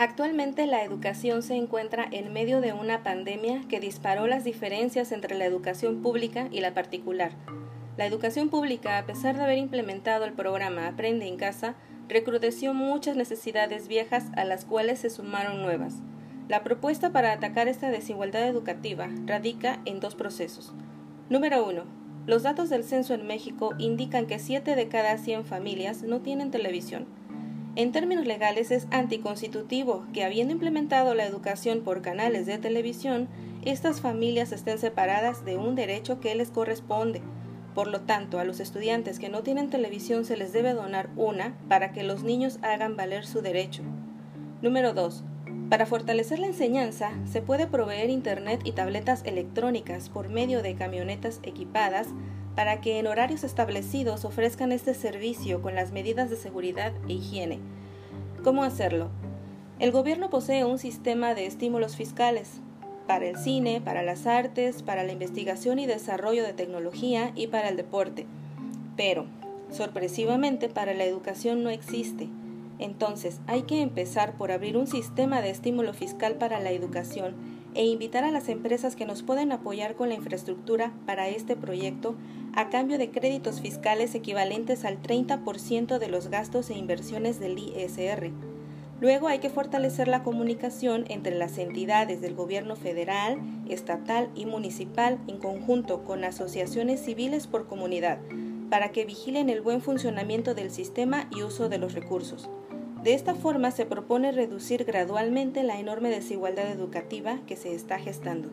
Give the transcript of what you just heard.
Actualmente la educación se encuentra en medio de una pandemia que disparó las diferencias entre la educación pública y la particular. La educación pública, a pesar de haber implementado el programa Aprende en casa, recrudeció muchas necesidades viejas a las cuales se sumaron nuevas. La propuesta para atacar esta desigualdad educativa radica en dos procesos. Número uno, los datos del censo en México indican que 7 de cada 100 familias no tienen televisión. En términos legales es anticonstitutivo que habiendo implementado la educación por canales de televisión, estas familias estén separadas de un derecho que les corresponde. Por lo tanto, a los estudiantes que no tienen televisión se les debe donar una para que los niños hagan valer su derecho. Número 2. Para fortalecer la enseñanza, se puede proveer Internet y tabletas electrónicas por medio de camionetas equipadas para que en horarios establecidos ofrezcan este servicio con las medidas de seguridad e higiene. ¿Cómo hacerlo? El gobierno posee un sistema de estímulos fiscales para el cine, para las artes, para la investigación y desarrollo de tecnología y para el deporte. Pero, sorpresivamente, para la educación no existe. Entonces, hay que empezar por abrir un sistema de estímulo fiscal para la educación e invitar a las empresas que nos pueden apoyar con la infraestructura para este proyecto a cambio de créditos fiscales equivalentes al 30% de los gastos e inversiones del ISR. Luego hay que fortalecer la comunicación entre las entidades del gobierno federal, estatal y municipal en conjunto con asociaciones civiles por comunidad, para que vigilen el buen funcionamiento del sistema y uso de los recursos. De esta forma se propone reducir gradualmente la enorme desigualdad educativa que se está gestando.